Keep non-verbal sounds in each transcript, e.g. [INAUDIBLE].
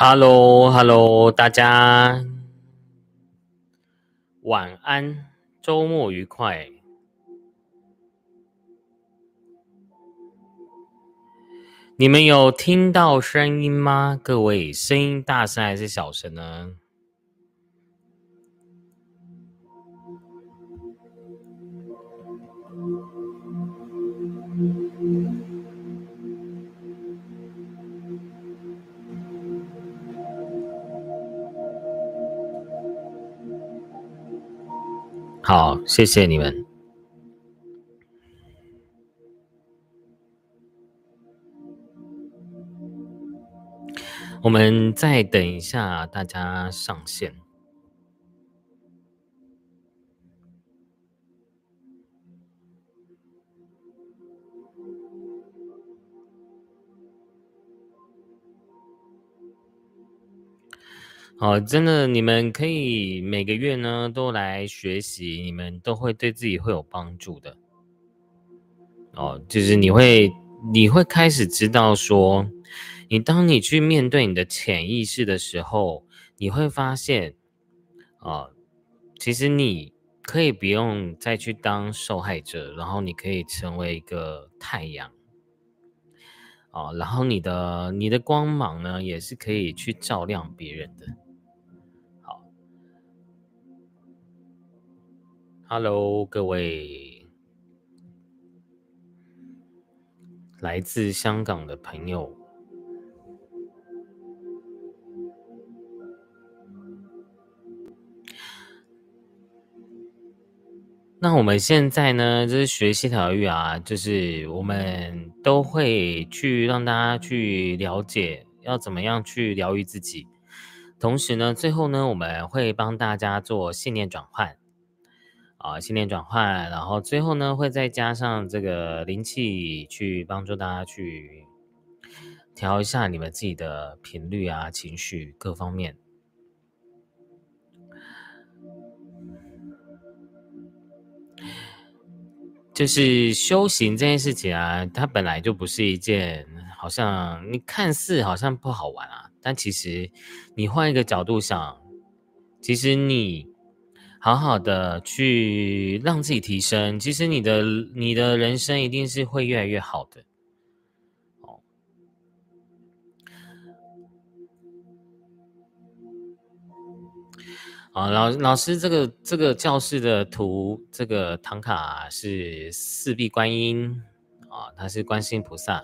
Hello，Hello，大家晚安，周末愉快。你们有听到声音吗？各位，声音大声还是小声呢？谢谢你们。我们再等一下，大家上线。哦，真的，你们可以每个月呢都来学习，你们都会对自己会有帮助的。哦，就是你会，你会开始知道说，你当你去面对你的潜意识的时候，你会发现，啊，其实你可以不用再去当受害者，然后你可以成为一个太阳。哦，然后你的你的光芒呢，也是可以去照亮别人的。Hello，各位来自香港的朋友。那我们现在呢，就是学习疗愈啊，就是我们都会去让大家去了解要怎么样去疗愈自己。同时呢，最后呢，我们会帮大家做信念转换。啊，信念转换，然后最后呢，会再加上这个灵气，去帮助大家去调一下你们自己的频率啊、情绪各方面。就是修行这件事情啊，它本来就不是一件好像你看似好像不好玩啊，但其实你换一个角度想，其实你。好好的去让自己提升，其实你的你的人生一定是会越来越好的。哦，好，老老师，这个这个教室的图，这个唐卡是四臂观音啊，他是观世音菩萨。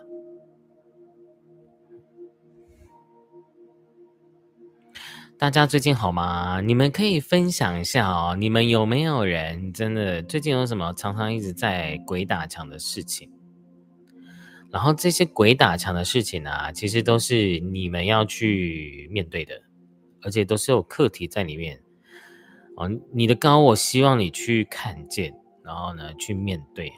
大家最近好吗？你们可以分享一下哦。你们有没有人真的最近有什么常常一直在鬼打墙的事情？然后这些鬼打墙的事情呢，其实都是你们要去面对的，而且都是有课题在里面。哦，你的高，我希望你去看见，然后呢，去面对。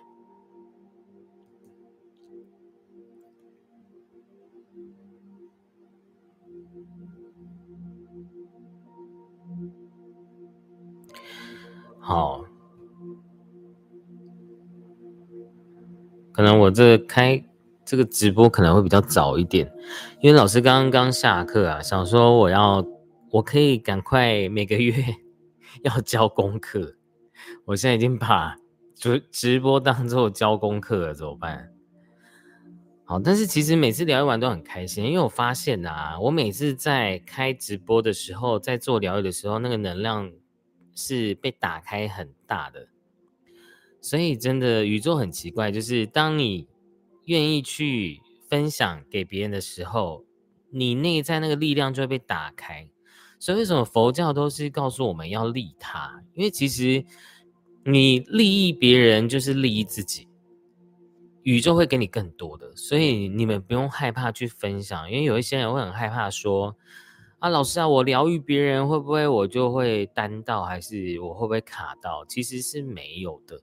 好，可能我这开这个直播可能会比较早一点，因为老师刚刚下课啊，想说我要我可以赶快每个月要交功课，我现在已经把直直播当做交功课了，怎么办？好，但是其实每次聊一完都很开心，因为我发现啊，我每次在开直播的时候，在做疗愈的时候，那个能量。是被打开很大的，所以真的宇宙很奇怪，就是当你愿意去分享给别人的时候，你内在那个力量就会被打开。所以为什么佛教都是告诉我们要利他？因为其实你利益别人就是利益自己，宇宙会给你更多的。所以你们不用害怕去分享，因为有一些人会很害怕说。啊，老师啊，我疗愈别人会不会我就会单到，还是我会不会卡到？其实是没有的。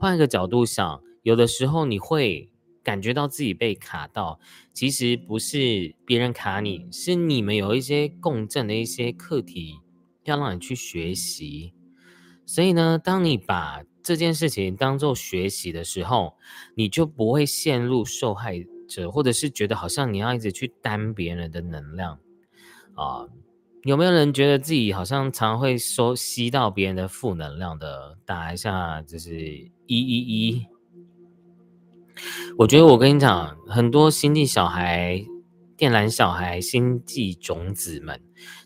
换一个角度想，有的时候你会感觉到自己被卡到，其实不是别人卡你，是你们有一些共振的一些课题要让你去学习。所以呢，当你把这件事情当做学习的时候，你就不会陷入受害者，或者是觉得好像你要一直去担别人的能量。啊，有没有人觉得自己好像常会收吸到别人的负能量的？打一下，就是一一一。我觉得我跟你讲，很多星际小孩、电缆小孩、星际种子们，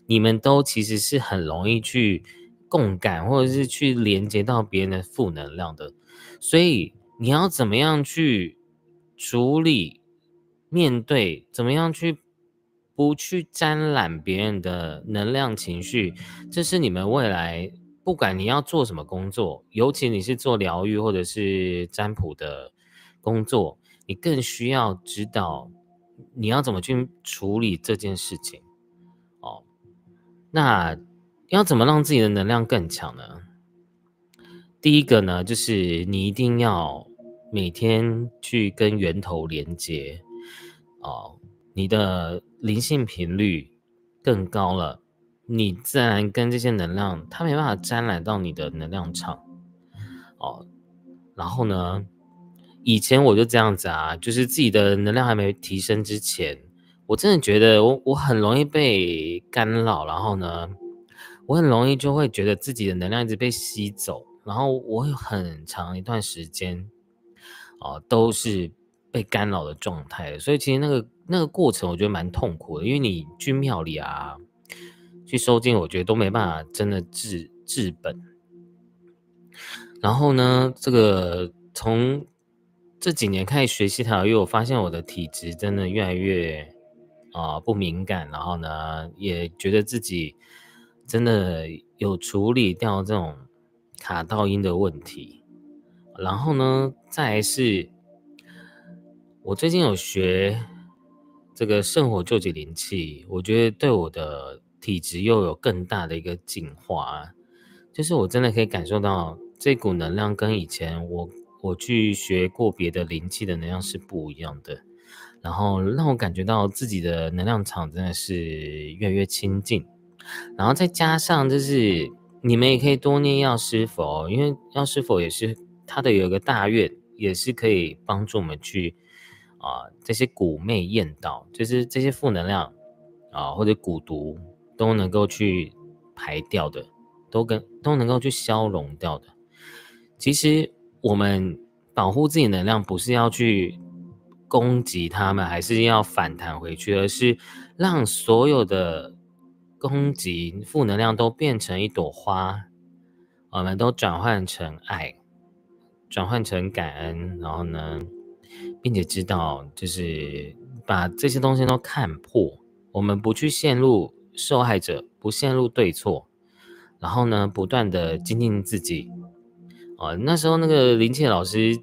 你们都其实是很容易去共感，或者是去连接到别人的负能量的。所以你要怎么样去处理、面对？怎么样去不去沾染别人的能量情绪？这是你们未来不管你要做什么工作，尤其你是做疗愈或者是占卜的。工作，你更需要知道你要怎么去处理这件事情哦。那要怎么让自己的能量更强呢？第一个呢，就是你一定要每天去跟源头连接哦。你的灵性频率更高了，你自然跟这些能量，它没办法沾染到你的能量场哦。然后呢？以前我就这样子啊，就是自己的能量还没提升之前，我真的觉得我我很容易被干扰，然后呢，我很容易就会觉得自己的能量一直被吸走，然后我有很长一段时间，哦，都是被干扰的状态，所以其实那个那个过程我觉得蛮痛苦的，因为你去庙里啊，去收金，我觉得都没办法真的治治本。然后呢，这个从这几年开始学习塔罗，因为我发现我的体质真的越来越啊不敏感，然后呢，也觉得自己真的有处理掉这种卡到音的问题。然后呢，再是，我最近有学这个圣火救济灵气，我觉得对我的体质又有更大的一个进化，就是我真的可以感受到这股能量跟以前我。我去学过别的灵气的能量是不一样的，然后让我感觉到自己的能量场真的是越来越亲近，然后再加上就是你们也可以多念药师佛，因为药师佛也是他的有一个大愿，也是可以帮助我们去啊这些蛊魅厌道，就是这些负能量啊或者蛊毒都能够去排掉的，都跟都能够去消融掉的，其实。我们保护自己能量，不是要去攻击他们，还是要反弹回去，而是让所有的攻击负能量都变成一朵花，我们都转换成爱，转换成感恩，然后呢，并且知道，就是把这些东西都看破，我们不去陷入受害者，不陷入对错，然后呢，不断的精进自己。哦，那时候那个林倩老师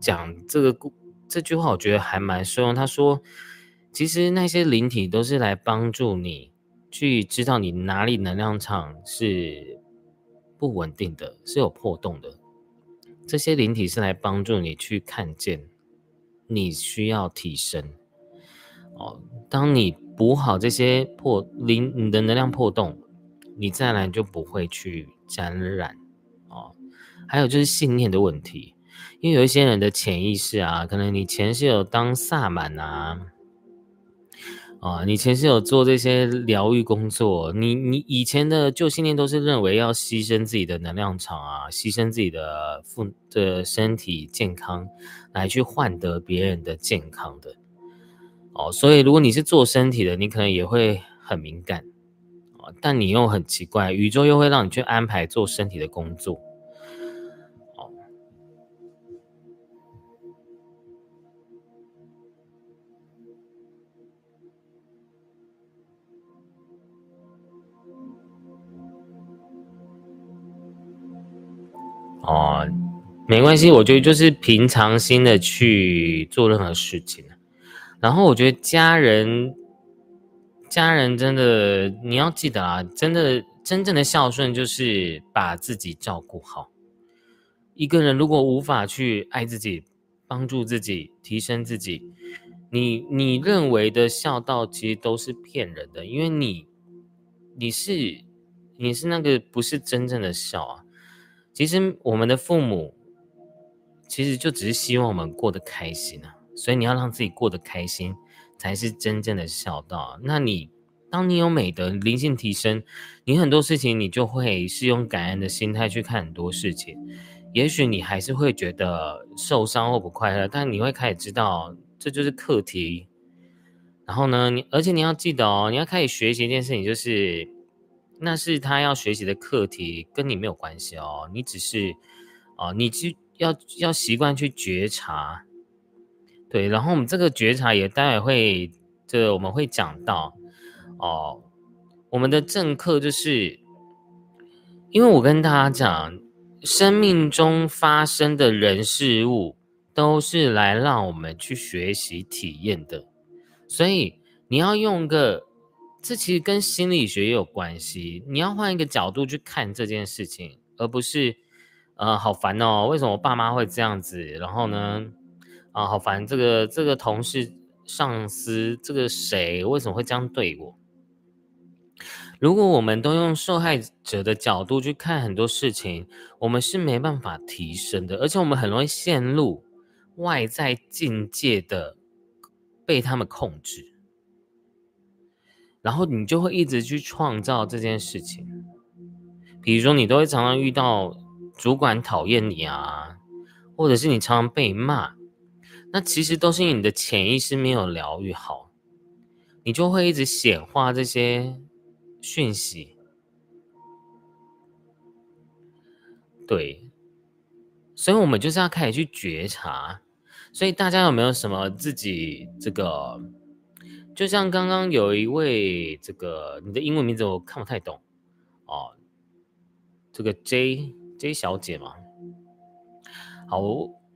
讲这个故这句话，我觉得还蛮受用。他说，其实那些灵体都是来帮助你去知道你哪里能量场是不稳定的，是有破洞的。这些灵体是来帮助你去看见你需要提升。哦，当你补好这些破灵，你的能量破洞，你再来就不会去沾染哦。还有就是信念的问题，因为有一些人的潜意识啊，可能你前世有当萨满啊，啊，你前世有做这些疗愈工作，你你以前的旧信念都是认为要牺牲自己的能量场啊，牺牲自己的负的身体健康来去换得别人的健康的，哦，所以如果你是做身体的，你可能也会很敏感，哦，但你又很奇怪，宇宙又会让你去安排做身体的工作。哦，没关系，我觉得就是平常心的去做任何事情。然后我觉得家人，家人真的你要记得啊，真的真正的孝顺就是把自己照顾好。一个人如果无法去爱自己、帮助自己、提升自己，你你认为的孝道其实都是骗人的，因为你你是你是那个不是真正的孝啊。其实我们的父母，其实就只是希望我们过得开心啊，所以你要让自己过得开心，才是真正的孝道。那你当你有美德、灵性提升，你很多事情你就会是用感恩的心态去看很多事情。也许你还是会觉得受伤或不快乐，但你会开始知道这就是课题。然后呢，你而且你要记得哦，你要开始学习一件事情，就是那是他要学习的课题，跟你没有关系哦。你只是哦，你去要要习惯去觉察。对，然后我们这个觉察也待会会，这我们会讲到哦。我们的正课就是，因为我跟大家讲，生命中发生的人事物都是来让我们去学习体验的，所以你要用个，这其实跟心理学也有关系。你要换一个角度去看这件事情，而不是，呃，好烦哦，为什么我爸妈会这样子？然后呢？啊，好烦！这个这个同事、上司，这个谁为什么会这样对我？如果我们都用受害者的角度去看很多事情，我们是没办法提升的，而且我们很容易陷入外在境界的被他们控制，然后你就会一直去创造这件事情。比如说，你都会常常遇到主管讨厌你啊，或者是你常常被骂。那其实都是因为你的潜意识没有疗愈好，你就会一直显化这些讯息。对，所以我们就是要开始去觉察。所以大家有没有什么自己这个？就像刚刚有一位这个，你的英文名字我看不太懂哦，这个 J J 小姐嘛，好。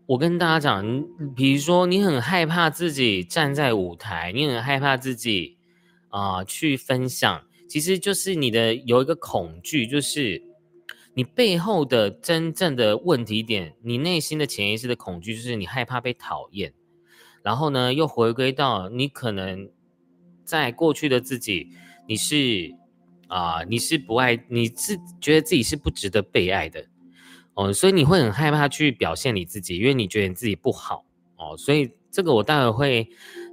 我跟大家讲，比如说你很害怕自己站在舞台，你很害怕自己啊去分享，其实就是你的有一个恐惧，就是你背后的真正的问题点，你内心的潜意识的恐惧，就是你害怕被讨厌。然后呢，又回归到你可能在过去的自己，你是啊，你是不爱，你是觉得自己是不值得被爱的。哦，所以你会很害怕去表现你自己，因为你觉得你自己不好哦。所以这个我待会会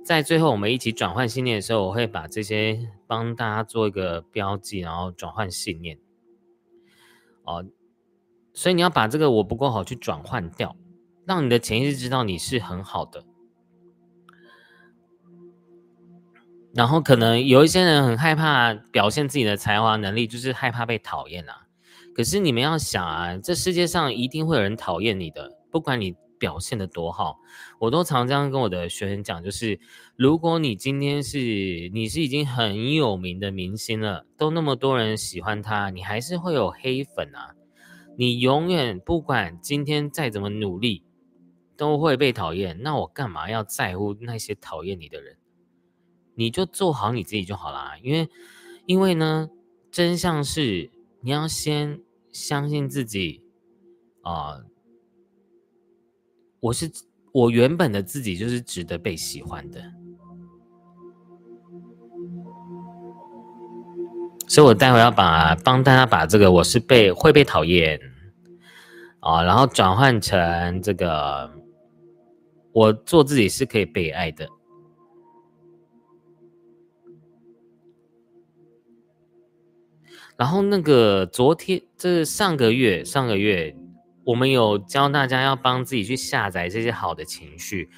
在最后我们一起转换信念的时候，我会把这些帮大家做一个标记，然后转换信念。哦，所以你要把这个我不够好去转换掉，让你的潜意识知道你是很好的。然后可能有一些人很害怕表现自己的才华能力，就是害怕被讨厌啊。可是你们要想啊，这世界上一定会有人讨厌你的，不管你表现的多好。我都常这样跟我的学生讲，就是如果你今天是你是已经很有名的明星了，都那么多人喜欢他，你还是会有黑粉啊。你永远不管今天再怎么努力，都会被讨厌。那我干嘛要在乎那些讨厌你的人？你就做好你自己就好啦。因为，因为呢，真相是你要先。相信自己，啊！我是我原本的自己，就是值得被喜欢的。所以我待会要把帮大家把这个我是被会被讨厌啊，然后转换成这个我做自己是可以被爱的。然后那个昨天，这上个月，上个月我们有教大家要帮自己去下载这些好的情绪。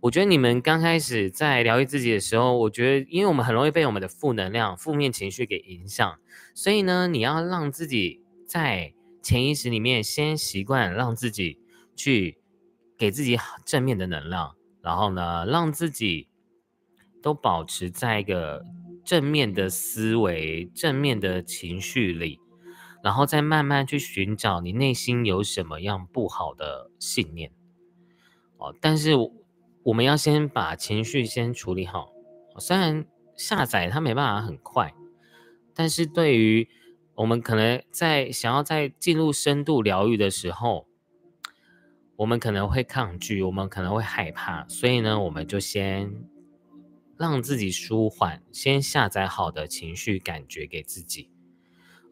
我觉得你们刚开始在疗愈自己的时候，我觉得因为我们很容易被我们的负能量、负面情绪给影响，所以呢，你要让自己在潜意识里面先习惯让自己去给自己正面的能量，然后呢，让自己都保持在一个。正面的思维，正面的情绪里，然后再慢慢去寻找你内心有什么样不好的信念哦。但是我们要先把情绪先处理好。虽然下载它没办法很快，但是对于我们可能在想要在进入深度疗愈的时候，我们可能会抗拒，我们可能会害怕，所以呢，我们就先。让自己舒缓，先下载好的情绪感觉给自己，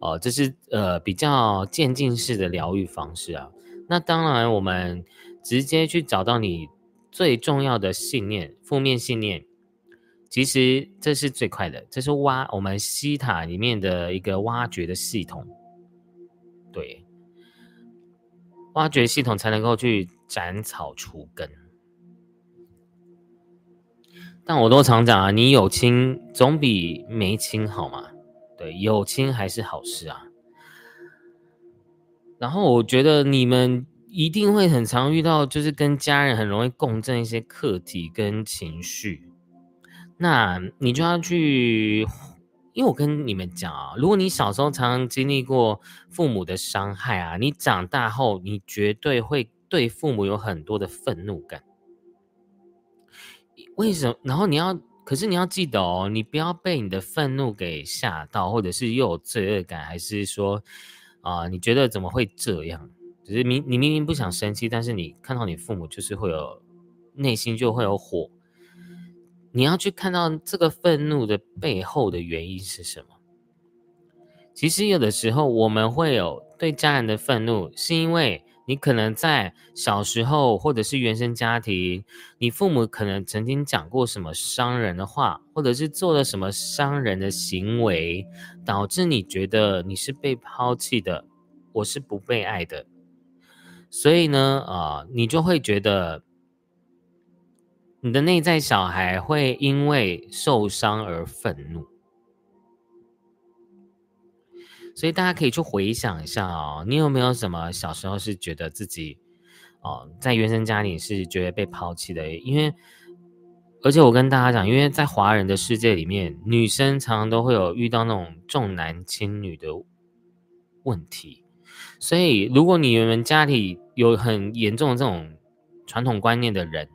哦，这是呃比较渐进式的疗愈方式啊。那当然，我们直接去找到你最重要的信念，负面信念，其实这是最快的，这是挖我们西塔里面的一个挖掘的系统。对，挖掘系统才能够去斩草除根。但我都常讲啊，你有亲总比没亲好嘛。对，有亲还是好事啊。然后我觉得你们一定会很常遇到，就是跟家人很容易共振一些课题跟情绪。那你就要去，因为我跟你们讲啊，如果你小时候常常经历过父母的伤害啊，你长大后你绝对会对父母有很多的愤怒感。为什么？然后你要，可是你要记得哦，你不要被你的愤怒给吓到，或者是又有罪恶感，还是说啊，你觉得怎么会这样？只是明你明明不想生气，但是你看到你父母就是会有内心就会有火。你要去看到这个愤怒的背后的原因是什么？其实有的时候我们会有对家人的愤怒，是因为你可能在小时候或者是原生家庭，你父母可能曾经讲过什么伤人的话，或者是做了什么伤人的行为，导致你觉得你是被抛弃的，我是不被爱的，所以呢，啊，你就会觉得。你的内在小孩会因为受伤而愤怒，所以大家可以去回想一下哦，你有没有什么小时候是觉得自己哦，在原生家庭是觉得被抛弃的？因为，而且我跟大家讲，因为在华人的世界里面，女生常常都会有遇到那种重男轻女的问题，所以如果你原本家里有很严重的这种传统观念的人。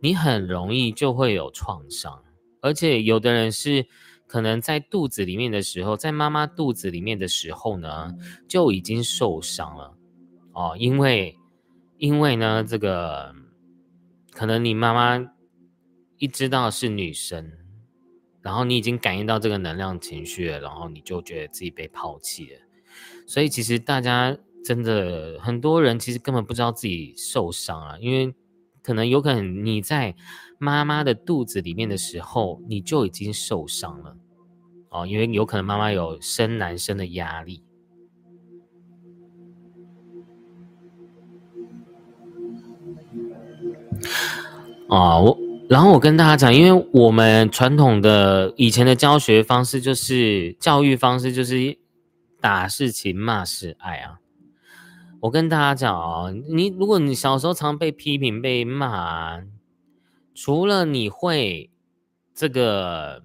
你很容易就会有创伤，而且有的人是可能在肚子里面的时候，在妈妈肚子里面的时候呢，就已经受伤了哦，因为因为呢，这个可能你妈妈一知道是女生，然后你已经感应到这个能量情绪了，然后你就觉得自己被抛弃了，所以其实大家真的很多人其实根本不知道自己受伤啊，因为。可能有可能你在妈妈的肚子里面的时候，你就已经受伤了哦，因为有可能妈妈有生男生的压力啊。我然后我跟大家讲，因为我们传统的以前的教学方式就是教育方式就是打是情，骂是爱啊。我跟大家讲啊，你如果你小时候常被批评、被骂，除了你会这个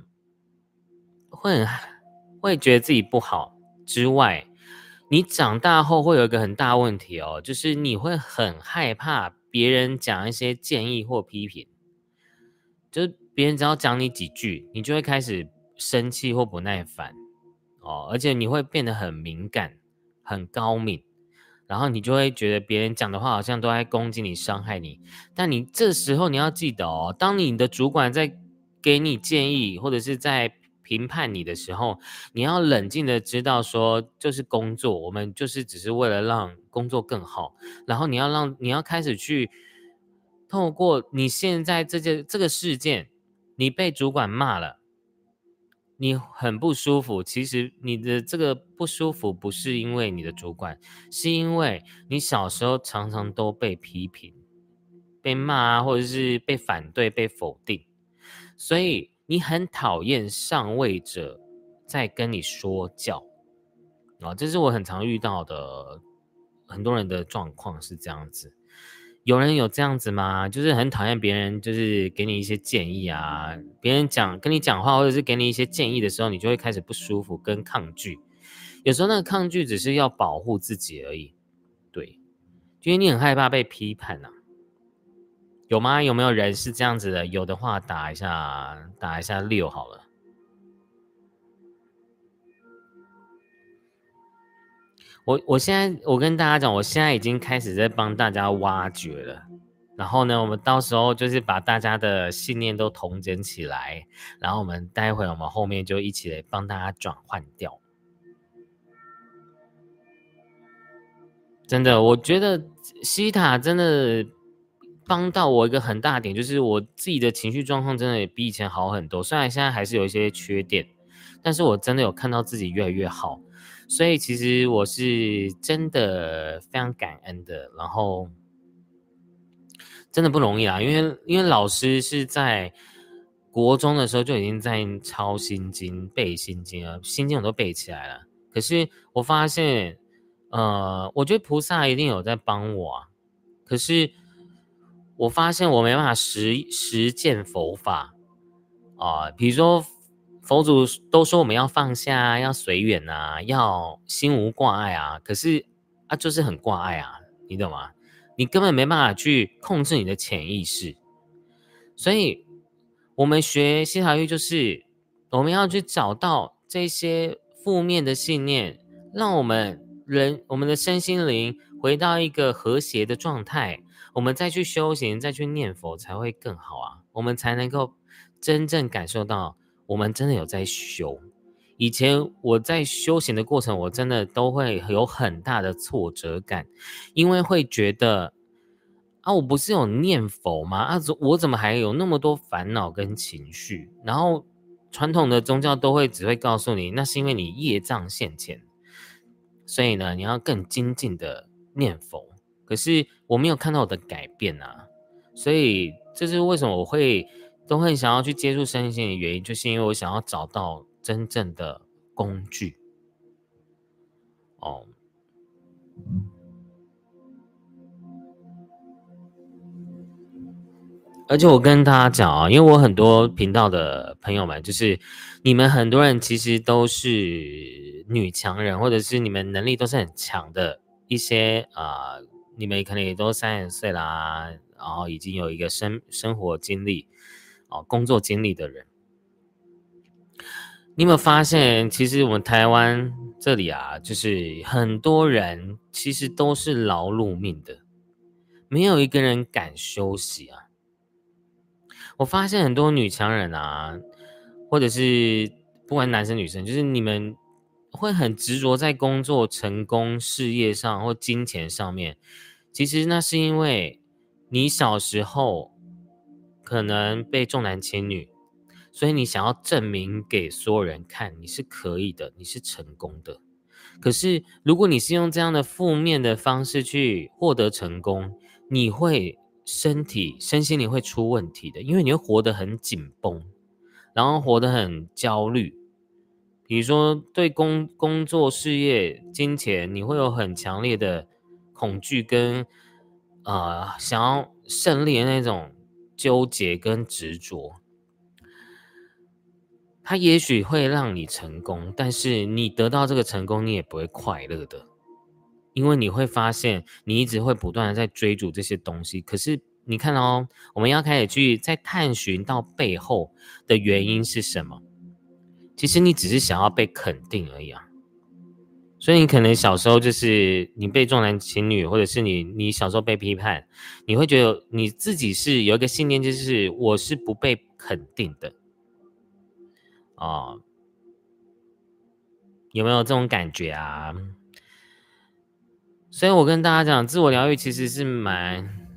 会会觉得自己不好之外，你长大后会有一个很大问题哦，就是你会很害怕别人讲一些建议或批评，就是别人只要讲你几句，你就会开始生气或不耐烦哦，而且你会变得很敏感、很高敏。然后你就会觉得别人讲的话好像都在攻击你、伤害你，但你这时候你要记得哦，当你的主管在给你建议或者是在评判你的时候，你要冷静的知道说，就是工作，我们就是只是为了让工作更好。然后你要让你要开始去透过你现在这件这个事件，你被主管骂了。你很不舒服，其实你的这个不舒服不是因为你的主管，是因为你小时候常常都被批评、被骂啊，或者是被反对、被否定，所以你很讨厌上位者在跟你说教啊，这是我很常遇到的，很多人的状况是这样子。有人有这样子吗？就是很讨厌别人，就是给你一些建议啊，别人讲跟你讲话，或者是给你一些建议的时候，你就会开始不舒服跟抗拒。有时候那个抗拒只是要保护自己而已，对，因为你很害怕被批判呐。有吗？有没有人是这样子的？有的话打一下，打一下六好了。我我现在我跟大家讲，我现在已经开始在帮大家挖掘了。然后呢，我们到时候就是把大家的信念都统整起来，然后我们待会我们后面就一起来帮大家转换掉。真的，我觉得西塔真的帮到我一个很大点，就是我自己的情绪状况真的也比以前好很多。虽然现在还是有一些缺点，但是我真的有看到自己越来越好。所以其实我是真的非常感恩的。然后真的不容易啊，因为因为老师是在国中的时候就已经在抄心经、背心经了，心经我都背起来了。可是我发现，呃，我觉得菩萨一定有在帮我啊。可是。我发现我没办法实实践佛法啊，比如说佛祖都说我们要放下，要随缘啊，要心无挂碍啊，可是啊就是很挂碍啊，你懂吗？你根本没办法去控制你的潜意识，所以我们学西塔玉就是我们要去找到这些负面的信念，让我们人我们的身心灵回到一个和谐的状态。我们再去修行，再去念佛，才会更好啊！我们才能够真正感受到，我们真的有在修。以前我在修行的过程，我真的都会有很大的挫折感，因为会觉得啊，我不是有念佛吗？啊，我怎么还有那么多烦恼跟情绪？然后传统的宗教都会只会告诉你，那是因为你业障现前，所以呢，你要更精进的念佛。可是我没有看到我的改变啊，所以这是为什么我会都很想要去接触身心的原因，就是因为我想要找到真正的工具。哦，而且我跟大家讲啊，因为我很多频道的朋友们，就是你们很多人其实都是女强人，或者是你们能力都是很强的一些啊。你们可能也都三十岁啦，然后已经有一个生生活经历，哦，工作经历的人，你有没有发现，其实我们台湾这里啊，就是很多人其实都是劳碌命的，没有一个人敢休息啊。我发现很多女强人啊，或者是不管男生女生，就是你们。会很执着在工作、成功、事业上或金钱上面，其实那是因为你小时候可能被重男轻女，所以你想要证明给所有人看你是可以的，你是成功的。可是如果你是用这样的负面的方式去获得成功，你会身体、身心灵会出问题的，因为你会活得很紧绷，然后活得很焦虑。比如说，对工工作、事业、金钱，你会有很强烈的恐惧跟呃想要胜利的那种纠结跟执着。它也许会让你成功，但是你得到这个成功，你也不会快乐的，因为你会发现你一直会不断的在追逐这些东西。可是你看哦，我们要开始去在探寻到背后的原因是什么。其实你只是想要被肯定而已啊，所以你可能小时候就是你被重男轻女，或者是你你小时候被批判，你会觉得你自己是有一个信念，就是我是不被肯定的哦，有没有这种感觉啊？所以我跟大家讲，自我疗愈其实是蛮，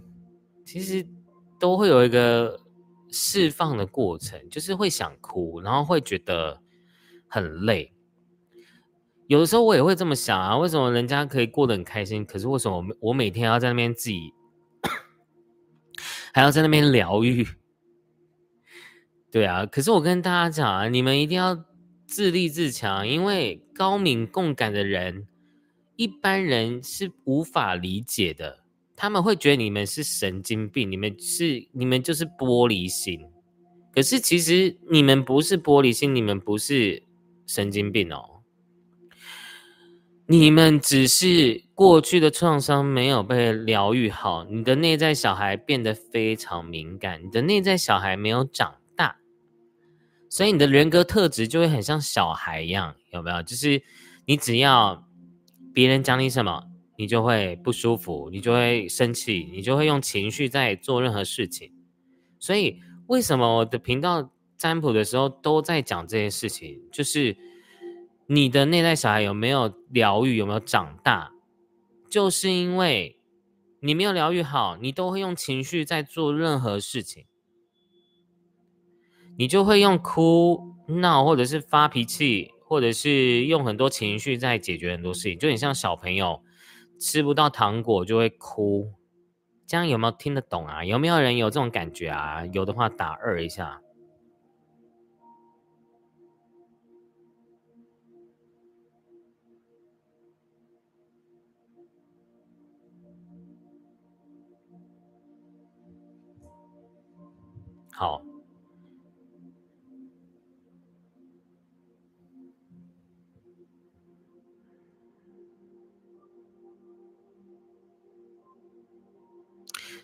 其实都会有一个释放的过程，就是会想哭，然后会觉得。很累，有的时候我也会这么想啊，为什么人家可以过得很开心，可是为什么我我每天要在那边自己，还要在那边疗愈？对啊，可是我跟大家讲啊，你们一定要自立自强，因为高敏共感的人，一般人是无法理解的，他们会觉得你们是神经病，你们是你们就是玻璃心，可是其实你们不是玻璃心，你们不是。神经病哦！你们只是过去的创伤没有被疗愈好，你的内在小孩变得非常敏感，你的内在小孩没有长大，所以你的人格特质就会很像小孩一样，有没有？就是你只要别人讲你什么，你就会不舒服，你就会生气，你就会用情绪在做任何事情。所以为什么我的频道？占卜的时候都在讲这些事情，就是你的内在小孩有没有疗愈，有没有长大，就是因为你没有疗愈好，你都会用情绪在做任何事情，你就会用哭闹，或者是发脾气，或者是用很多情绪在解决很多事情，就很像小朋友吃不到糖果就会哭，这样有没有听得懂啊？有没有人有这种感觉啊？有的话打二一下。好，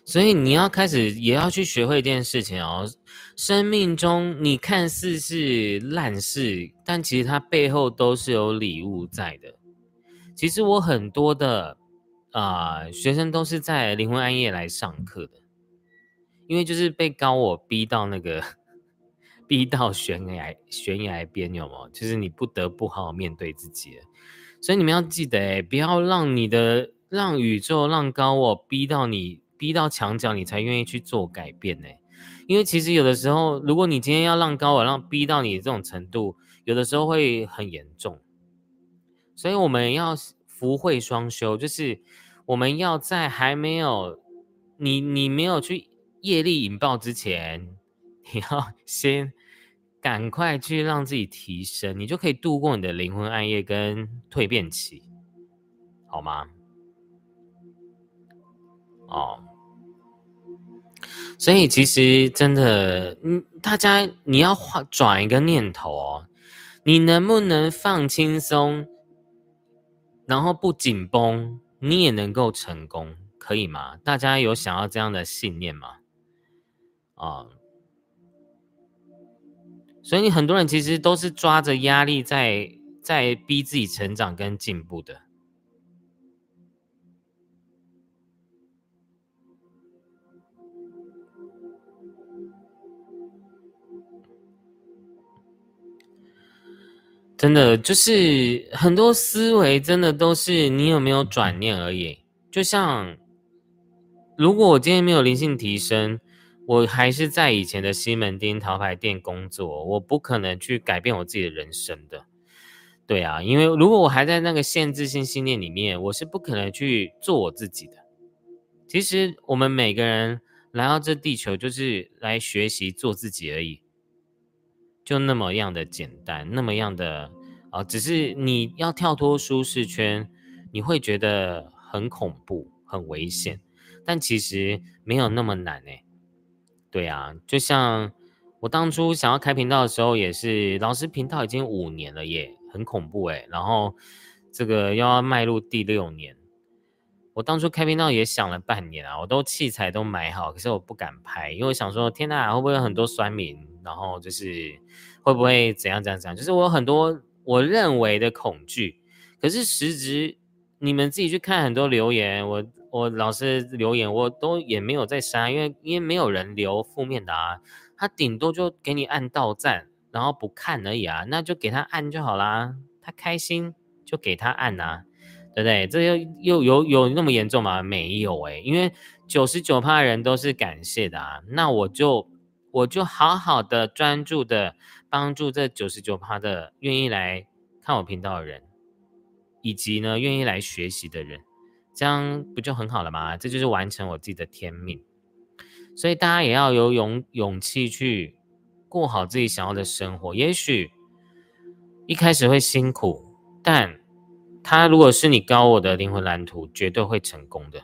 所以你要开始也要去学会一件事情哦。生命中你看似是烂事，但其实它背后都是有礼物在的。其实我很多的啊学生都是在灵魂暗夜来上课的。因为就是被高我逼到那个，逼到悬崖悬崖边，有吗？就是你不得不好好面对自己。所以你们要记得，哎，不要让你的让宇宙让高我逼到你逼到墙角，你才愿意去做改变呢。因为其实有的时候，如果你今天要让高我让逼到你这种程度，有的时候会很严重。所以我们要福慧双修，就是我们要在还没有你你没有去。业力引爆之前，你要 [LAUGHS] 先赶快去让自己提升，你就可以度过你的灵魂暗夜跟蜕变期，好吗？哦，所以其实真的，嗯，大家你要换转一个念头哦，你能不能放轻松，然后不紧绷，你也能够成功，可以吗？大家有想要这样的信念吗？啊，所以你很多人其实都是抓着压力在在逼自己成长跟进步的，真的就是很多思维真的都是你有没有转念而已。就像如果我今天没有灵性提升。我还是在以前的西门町陶牌店工作，我不可能去改变我自己的人生的。对啊，因为如果我还在那个限制性信念里面，我是不可能去做我自己的。其实我们每个人来到这地球，就是来学习做自己而已，就那么样的简单，那么样的啊，只是你要跳脱舒适圈，你会觉得很恐怖、很危险，但其实没有那么难哎。对啊，就像我当初想要开频道的时候，也是老师频道已经五年了耶，很恐怖哎。然后这个要迈入第六年，我当初开频道也想了半年啊，我都器材都买好，可是我不敢拍，因为我想说天哪，会不会有很多酸民？然后就是会不会怎样怎样怎样？就是我有很多我认为的恐惧，可是实质你们自己去看很多留言，我。我老师留言，我都也没有在删，因为因为没有人留负面的啊，他顶多就给你按到赞，然后不看而已啊，那就给他按就好啦，他开心就给他按呐，对不对？这又又有有那么严重吗？没有诶，因为九十九趴人都是感谢的啊，那我就我就好好的专注的帮助这九十九趴的愿意来看我频道的人，以及呢愿意来学习的人。这样不就很好了吗？这就是完成我自己的天命，所以大家也要有勇勇气去过好自己想要的生活。也许一开始会辛苦，但他如果是你高我的灵魂蓝图，绝对会成功的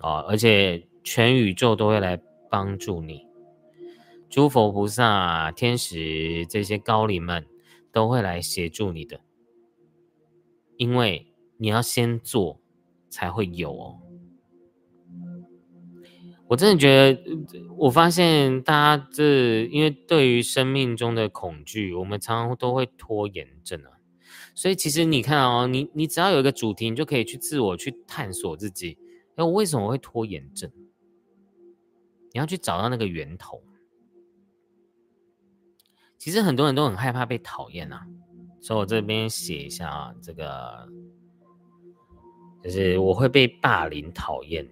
哦！而且全宇宙都会来帮助你，诸佛菩萨、天使这些高灵们都会来协助你的，因为你要先做。才会有哦，我真的觉得，我发现大家这因为对于生命中的恐惧，我们常常都会拖延症啊。所以其实你看哦，你你只要有一个主题，你就可以去自我去探索自己。哎，我为什么会拖延症？你要去找到那个源头。其实很多人都很害怕被讨厌啊，所以我这边写一下啊，这个。就是我会被霸凌讨厌。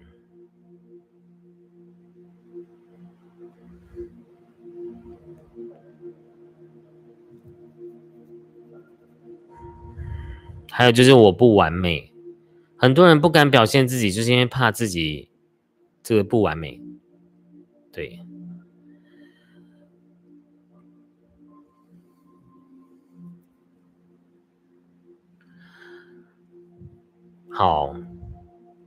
还有就是我不完美，很多人不敢表现自己，就是因为怕自己这个不完美。对，好，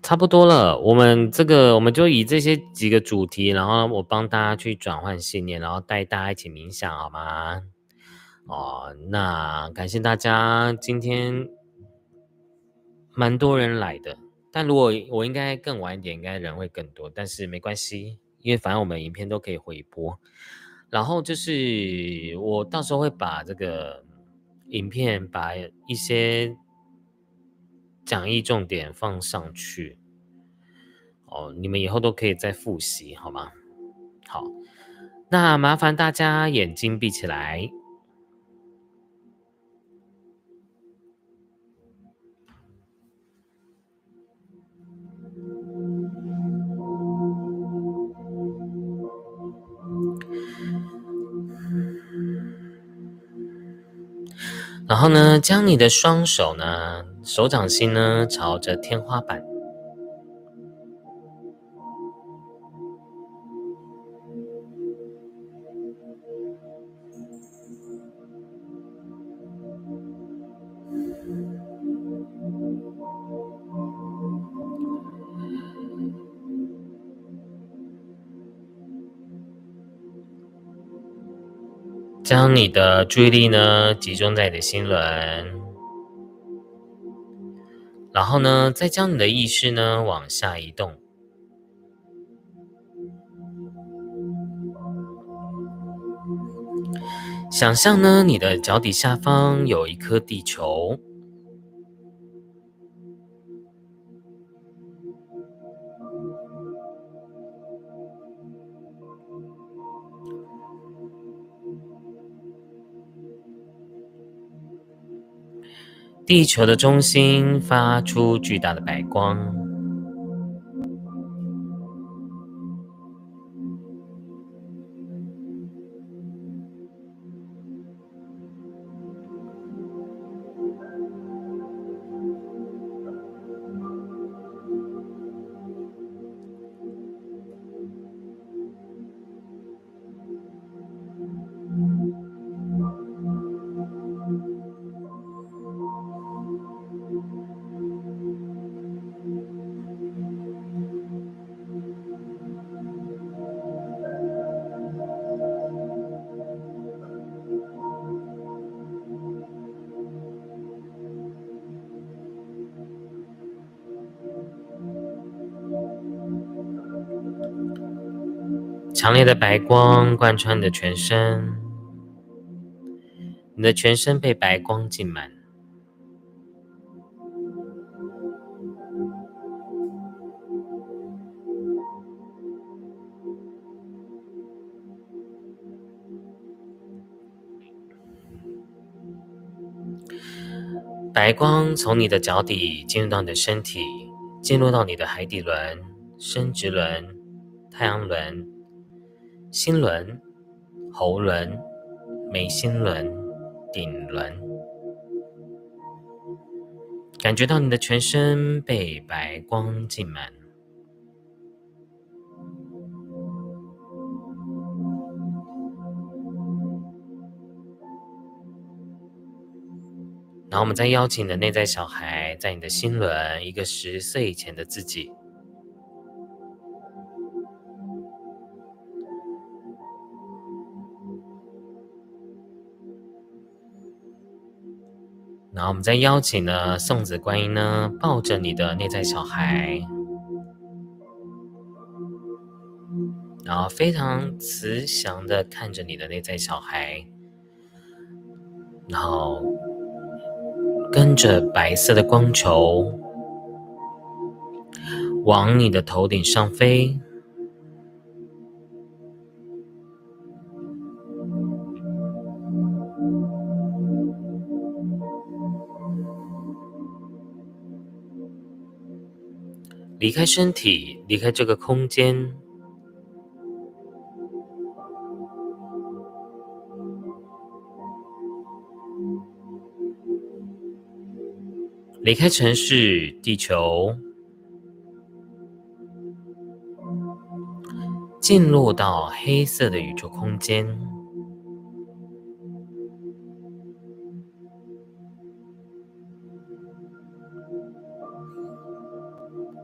差不多了。我们这个，我们就以这些几个主题，然后我帮大家去转换信念，然后带大家一起冥想，好吗？哦，那感谢大家今天。蛮多人来的，但如果我应该更晚一点，应该人会更多。但是没关系，因为反正我们影片都可以回播。然后就是我到时候会把这个影片，把一些讲义重点放上去。哦，你们以后都可以再复习，好吗？好，那麻烦大家眼睛闭起来。然后呢，将你的双手呢，手掌心呢，朝着天花板，将你的注意力呢集中在你的心轮，然后呢，再将你的意识呢往下移动，想象呢你的脚底下方有一颗地球。地球的中心发出巨大的白光，强烈的白光贯穿你的全身，你的全身被白光浸满。白光从你的脚底进入到你的身体，进入到你的海底轮、生殖轮、太阳轮。心轮、喉轮、眉心轮、顶轮，感觉到你的全身被白光浸满。然后，我们再邀请你的内在小孩，在你的心轮，一个十岁以前的自己。然后我们再邀请呢，送子观音呢，抱着你的内在小孩，然后非常慈祥的看着你的内在小孩，然后跟着白色的光球往你的头顶上飞。离开身体，离开这个空间，离开城市、地球，进入到黑色的宇宙空间。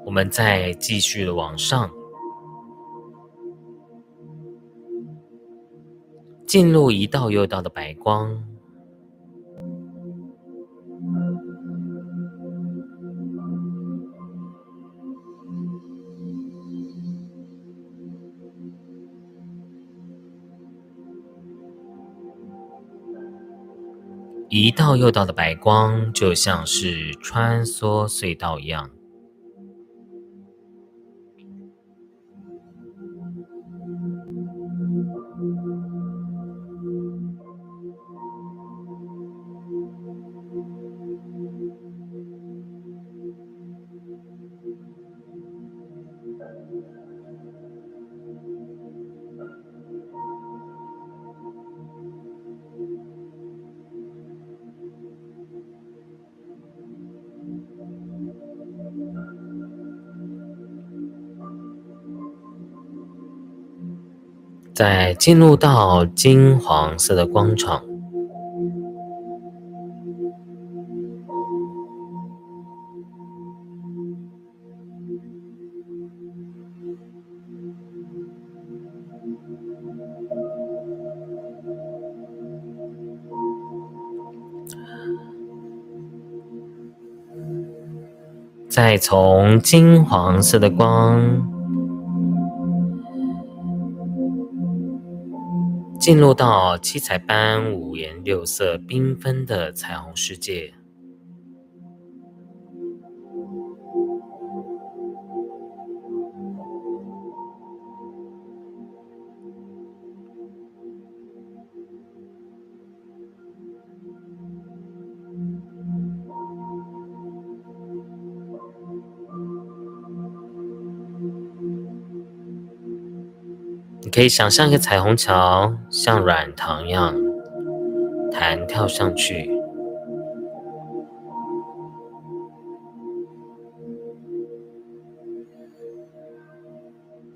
我们再继续的往上，进入一道又一道的白光，一道又道的白光，就像是穿梭隧道一样。再进入到金黄色的光场，再从金黄色的光。进入到七彩般、五颜六色、缤纷的彩虹世界。可以想象一个彩虹桥，像软糖一样弹跳上去，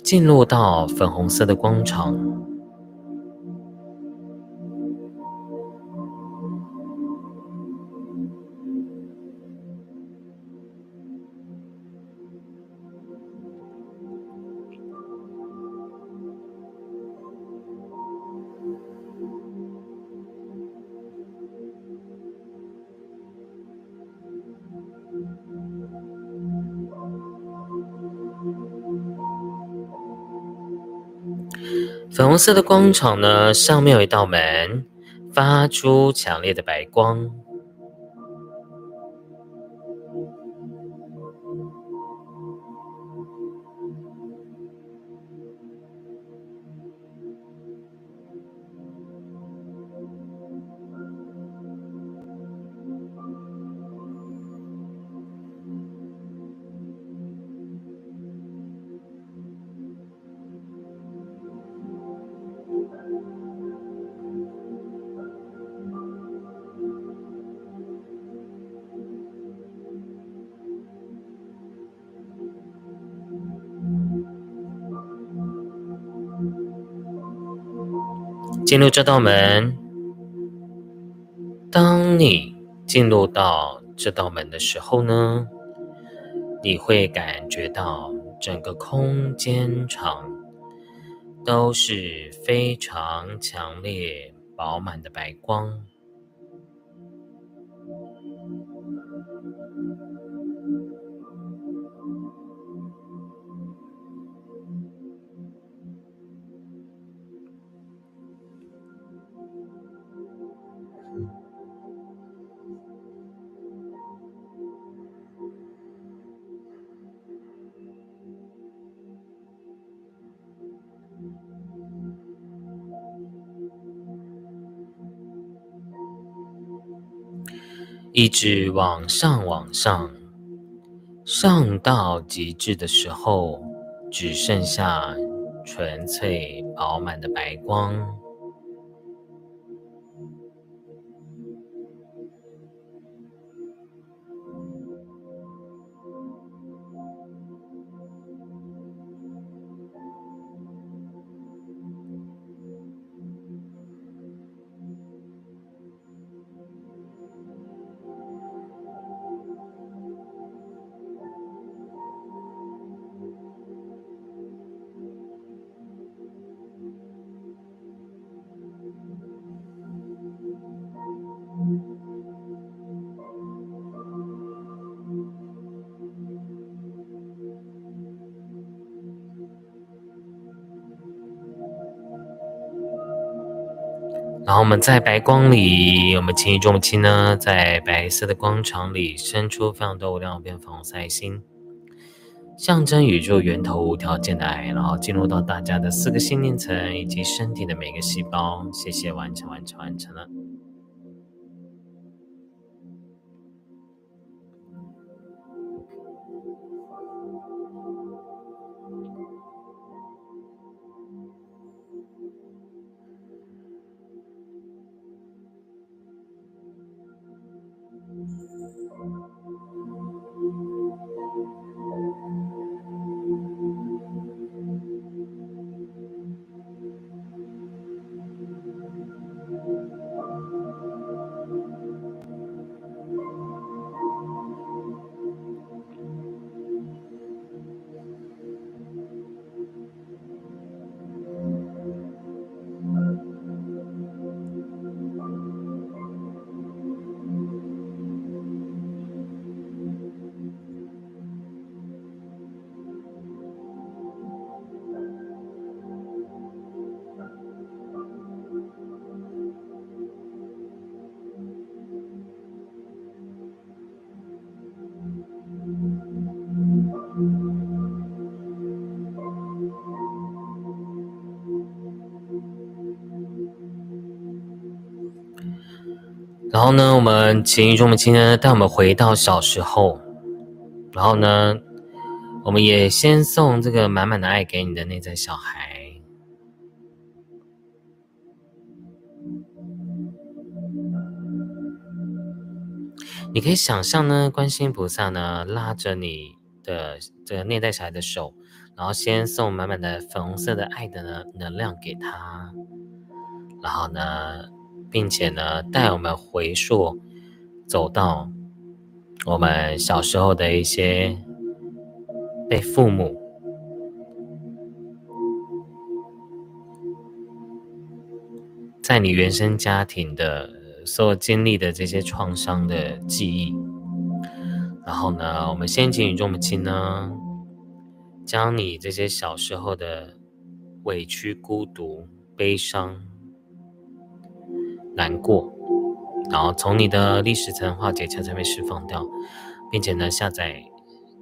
进入到粉红色的光场。粉红色的光场呢，上面有一道门，发出强烈的白光。进入这道门，当你进入到这道门的时候呢，你会感觉到整个空间场都是非常强烈、饱满的白光。一直往上，往上，上到极致的时候，只剩下纯粹饱满的白光。我们在白光里，我们轻一重轻呢，在白色的光场里伸出非常多无量变粉红色爱心，象征宇宙源头无条件的爱，然后进入到大家的四个心念层以及身体的每个细胞。谢谢，完成，完成，完成了。然后呢，我们请中母亲呢带我们回到小时候，然后呢，我们也先送这个满满的爱给你的内在小孩。你可以想象呢，观世音菩萨呢拉着你的这个内在小孩的手，然后先送满满的粉红色的爱的能量给他，然后呢。并且呢，带我们回溯，走到我们小时候的一些被父母在你原生家庭的所经历的这些创伤的记忆。然后呢，我们先请宇宙母亲呢，将你这些小时候的委屈、孤独、悲伤。难过，然后从你的历史层化解层才被释放掉，并且呢，下载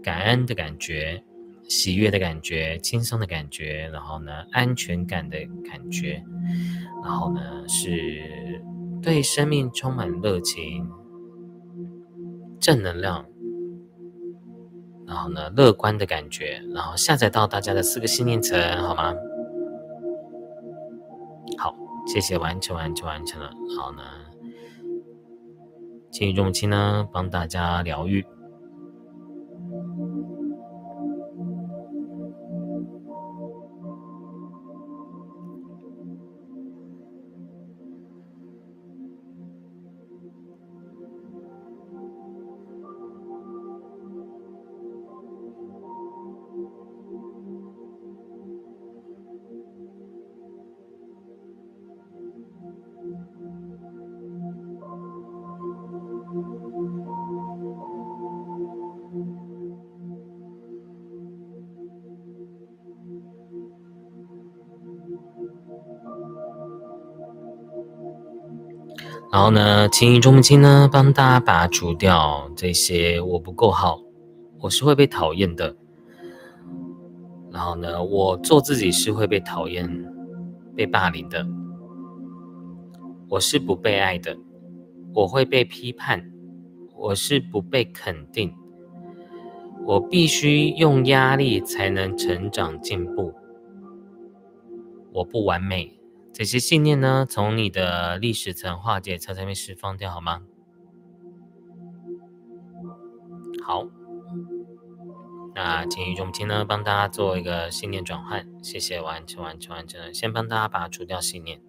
感恩的感觉、喜悦的感觉、轻松的感觉，然后呢，安全感的感觉，然后呢，是对生命充满热情、正能量，然后呢，乐观的感觉，然后下载到大家的四个信念层，好吗？谢谢，完成，完成，完成了。好呢，请宇宙母亲呢帮大家疗愈。然后呢，请宇宙母亲呢帮大家拔除掉这些我不够好，我是会被讨厌的。然后呢，我做自己是会被讨厌、被霸凌的。我是不被爱的，我会被批判，我是不被肯定，我必须用压力才能成长进步。我不完美。这些信念呢，从你的历史层化解层上面释放掉，好吗？好，那请于中青呢，帮大家做一个信念转换，谢谢，完成，完成，完成。先帮大家把它除掉信念。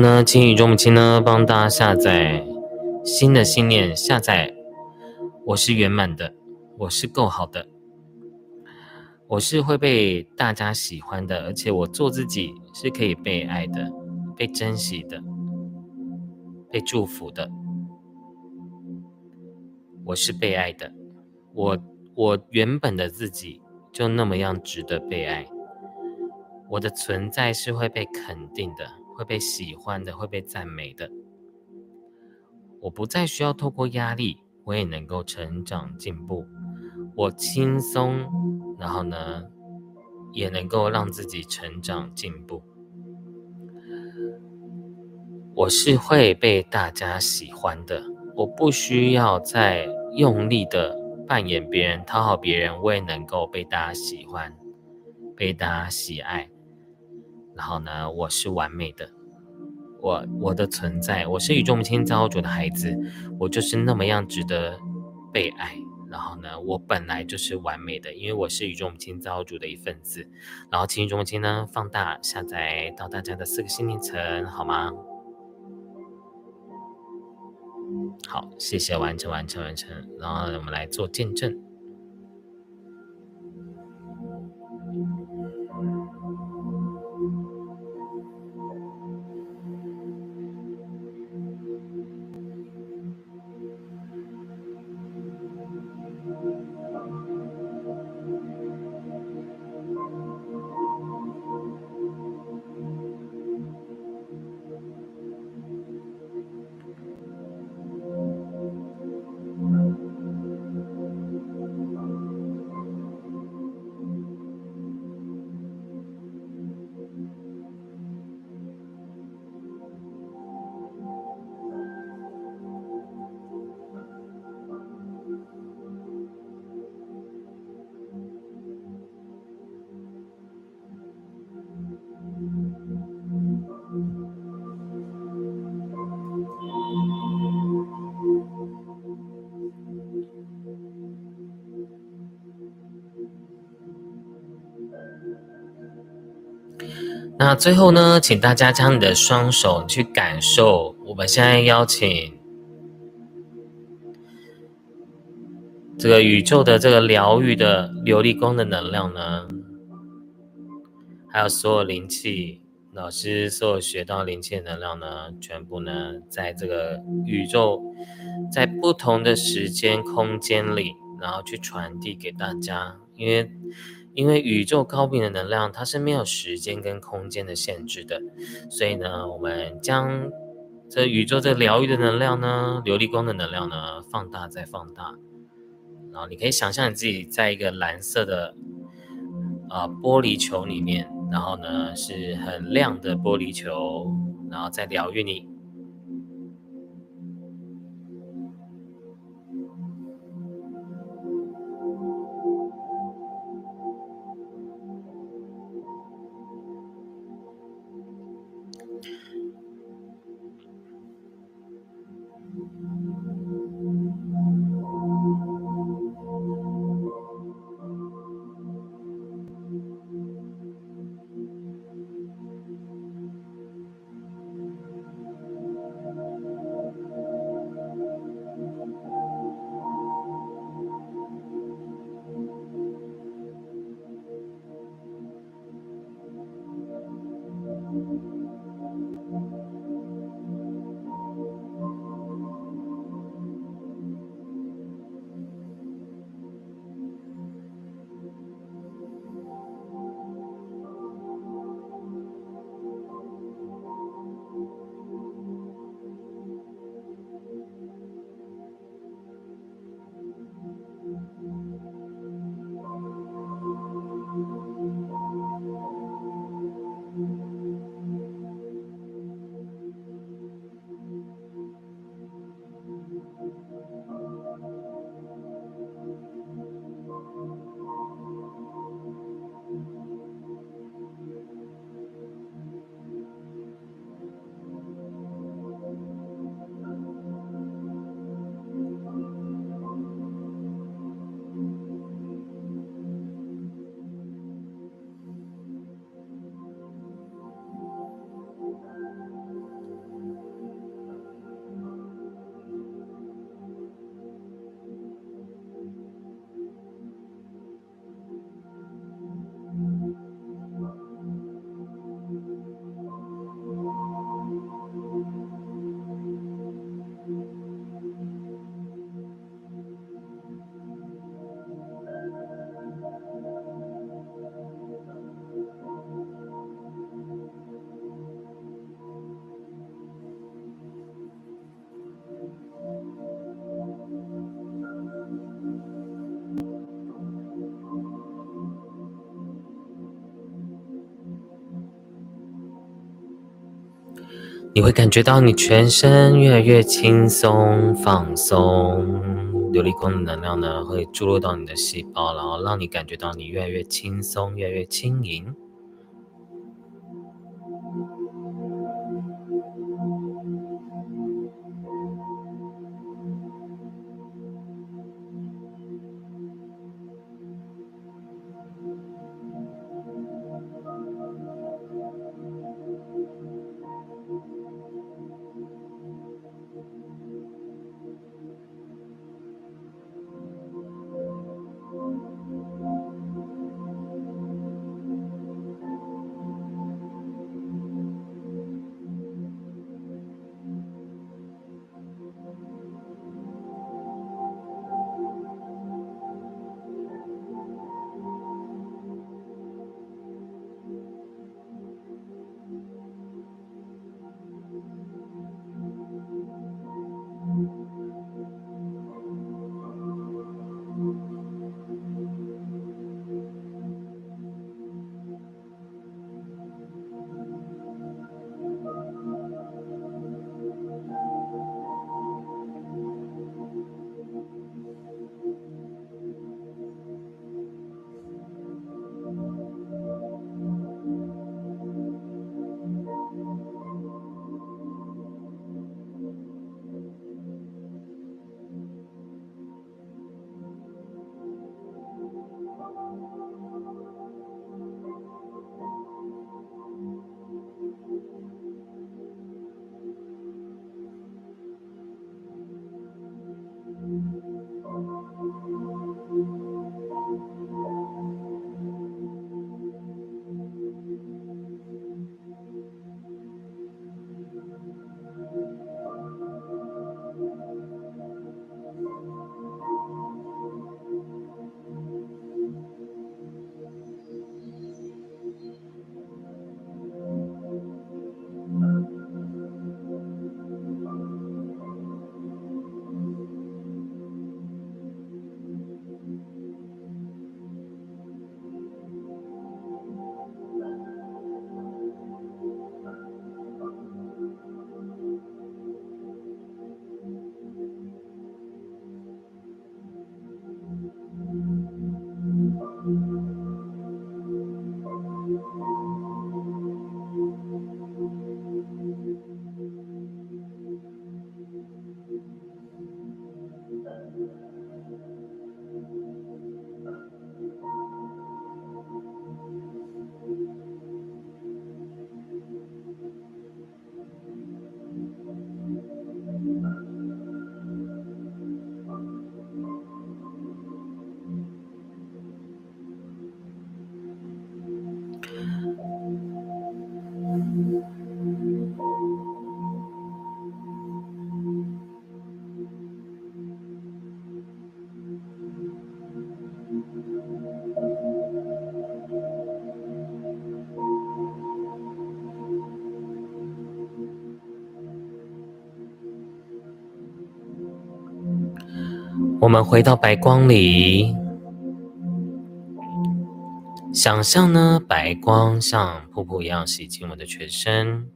呢，请宇宙母亲呢帮大家下载新的信念，下载。我是圆满的，我是够好的，我是会被大家喜欢的，而且我做自己是可以被爱的、被珍惜的、被祝福的，我是被爱的，我我原本的自己就那么样值得被爱，我的存在是会被肯定的。会被喜欢的，会被赞美的。我不再需要透过压力，我也能够成长进步。我轻松，然后呢，也能够让自己成长进步。我是会被大家喜欢的。我不需要再用力的扮演别人，讨好别人，我也能够被大家喜欢，被大家喜爱。然后呢，我是完美的，我我的存在，我是宇宙母亲造物主的孩子，我就是那么样值得被爱。然后呢，我本来就是完美的，因为我是宇宙母亲造物主的一份子。然后，请宇宙母亲呢放大下载到大家的四个心灵层，好吗？好，谢谢，完成，完成，完成。然后我们来做见证。那最后呢，请大家将你的双手去感受。我们现在邀请这个宇宙的这个疗愈的琉璃光的能量呢，还有所有灵气，老师所有学到灵气的能量呢，全部呢，在这个宇宙，在不同的时间空间里，然后去传递给大家，因为。因为宇宙高频的能量，它是没有时间跟空间的限制的，所以呢，我们将这宇宙这疗愈的能量呢，琉璃光的能量呢，放大再放大，然后你可以想象你自己在一个蓝色的啊玻璃球里面，然后呢是很亮的玻璃球，然后再疗愈你。你会感觉到你全身越来越轻松、放松，琉璃光的能量呢会注入到你的细胞，然后让你感觉到你越来越轻松、越来越轻盈。我们回到白光里，想象呢，白光像瀑布一样洗净我的全身，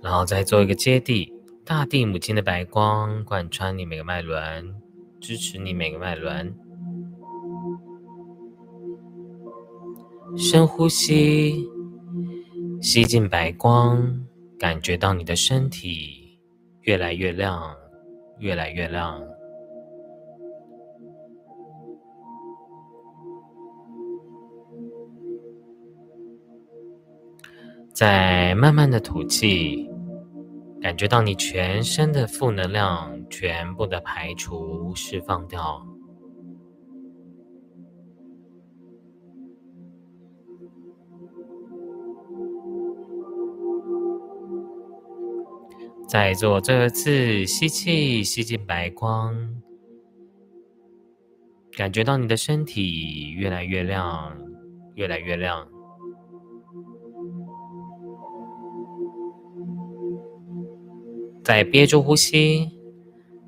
然后再做一个接地，大地母亲的白光贯穿你每个脉轮，支持你每个脉轮，深呼吸。吸进白光，感觉到你的身体越来越亮，越来越亮。再慢慢的吐气，感觉到你全身的负能量全部的排除、释放掉。再做最后一次吸气，吸进白光，感觉到你的身体越来越亮，越来越亮。再憋住呼吸，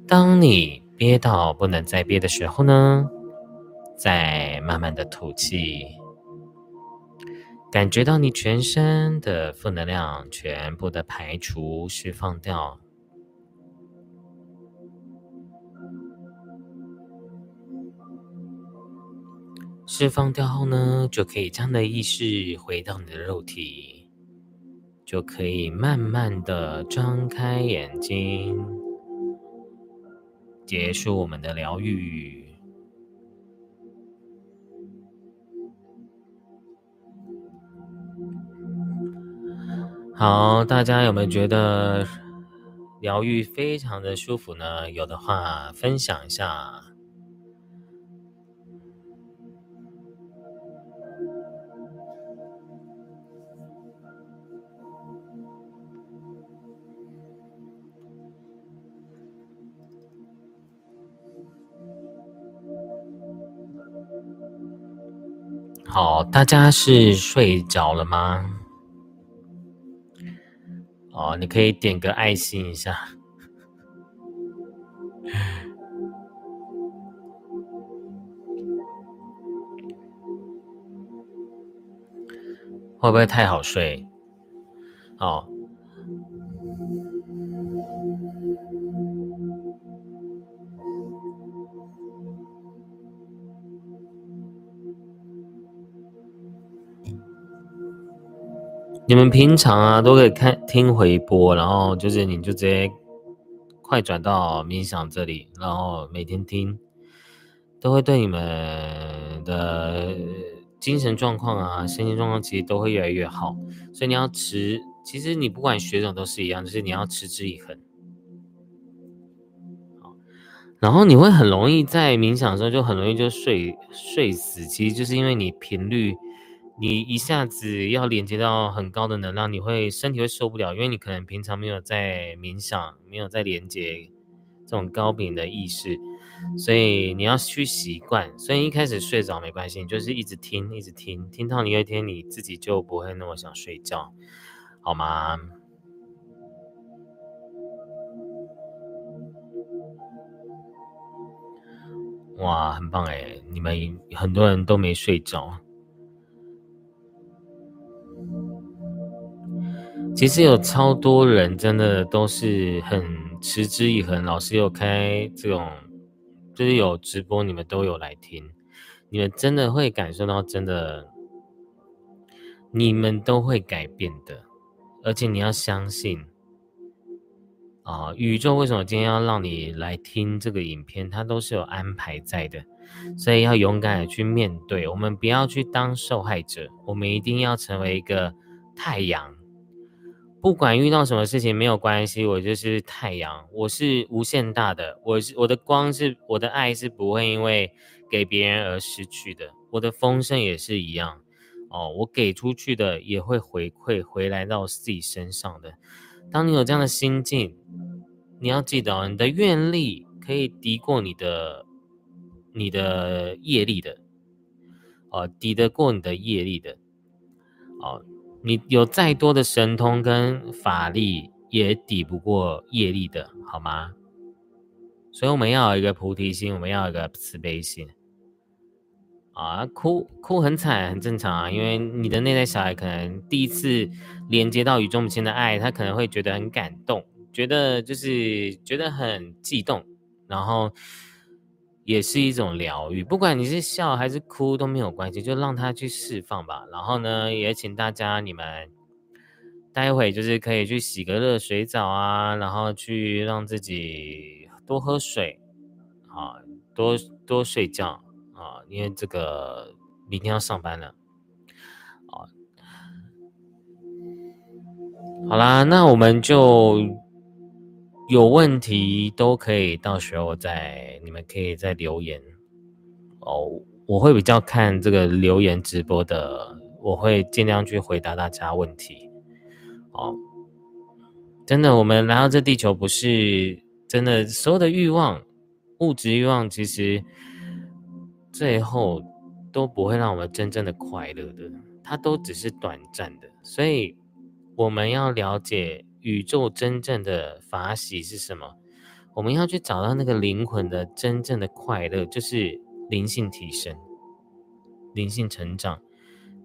当你憋到不能再憋的时候呢，再慢慢的吐气，感觉到你全身的负能量全部的排除、释放掉。释放掉后呢，就可以将的意识回到你的肉体，就可以慢慢的张开眼睛，结束我们的疗愈。好，大家有没有觉得疗愈非常的舒服呢？有的话，分享一下。好，大家是睡着了吗？哦，你可以点个爱心一下，会不会太好睡？哦。你们平常啊都可以看听回播，然后就是你就直接快转到冥想这里，然后每天听，都会对你们的精神状况啊、身心状况其实都会越来越好。所以你要持，其实你不管学什么都是一样，就是你要持之以恒。然后你会很容易在冥想的时候就很容易就睡睡死，其实就是因为你频率。你一下子要连接到很高的能量，你会身体会受不了，因为你可能平常没有在冥想，没有在连接这种高频的意识，所以你要去习惯。所以一开始睡着没关系，就是一直听，一直听，听到你有一天你自己就不会那么想睡觉，好吗？哇，很棒哎！你们很多人都没睡着。其实有超多人真的都是很持之以恒，老师有开这种，就是有直播，你们都有来听，你们真的会感受到，真的，你们都会改变的，而且你要相信，啊，宇宙为什么今天要让你来听这个影片，它都是有安排在的，所以要勇敢的去面对，我们不要去当受害者，我们一定要成为一个太阳。不管遇到什么事情没有关系，我就是太阳，我是无限大的，我是我的光是我的爱是不会因为给别人而失去的，我的丰盛也是一样哦，我给出去的也会回馈回来到自己身上的。当你有这样的心境，你要记得，你的愿力可以敌过你的你的业力的，哦，抵得过你的业力的，哦。你有再多的神通跟法力，也抵不过业力的，好吗？所以我们要有一个菩提心，我们要有一个慈悲心。啊，哭哭很惨，很正常啊，因为你的内在小孩可能第一次连接到宇宙母亲的爱，他可能会觉得很感动，觉得就是觉得很悸动，然后。也是一种疗愈，不管你是笑还是哭都没有关系，就让它去释放吧。然后呢，也请大家你们待会就是可以去洗个热水澡啊，然后去让自己多喝水啊，多多睡觉啊，因为这个明天要上班了啊。好啦，那我们就。有问题都可以到时候再，你们可以再留言哦。我会比较看这个留言直播的，我会尽量去回答大家问题。哦，真的，我们来到这地球不是真的，所有的欲望、物质欲望，其实最后都不会让我们真正的快乐的，它都只是短暂的。所以我们要了解。宇宙真正的法喜是什么？我们要去找到那个灵魂的真正的快乐，就是灵性提升。灵性成长，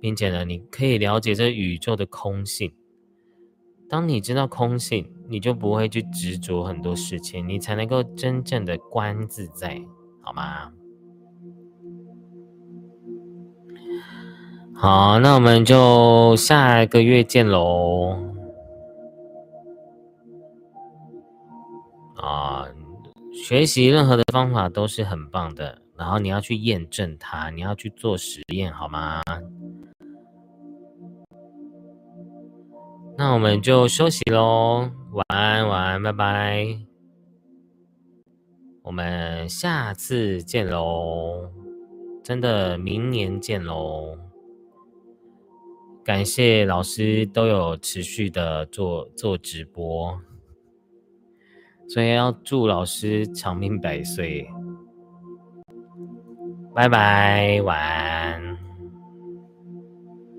并且呢，你可以了解这宇宙的空性。当你知道空性，你就不会去执着很多事情，你才能够真正的观自在，好吗？好，那我们就下个月见喽。啊，学习任何的方法都是很棒的，然后你要去验证它，你要去做实验，好吗？那我们就休息喽，晚安，晚安，拜拜。我们下次见喽，真的明年见喽。感谢老师都有持续的做做直播，所以要祝老师长命百岁。拜拜，晚安。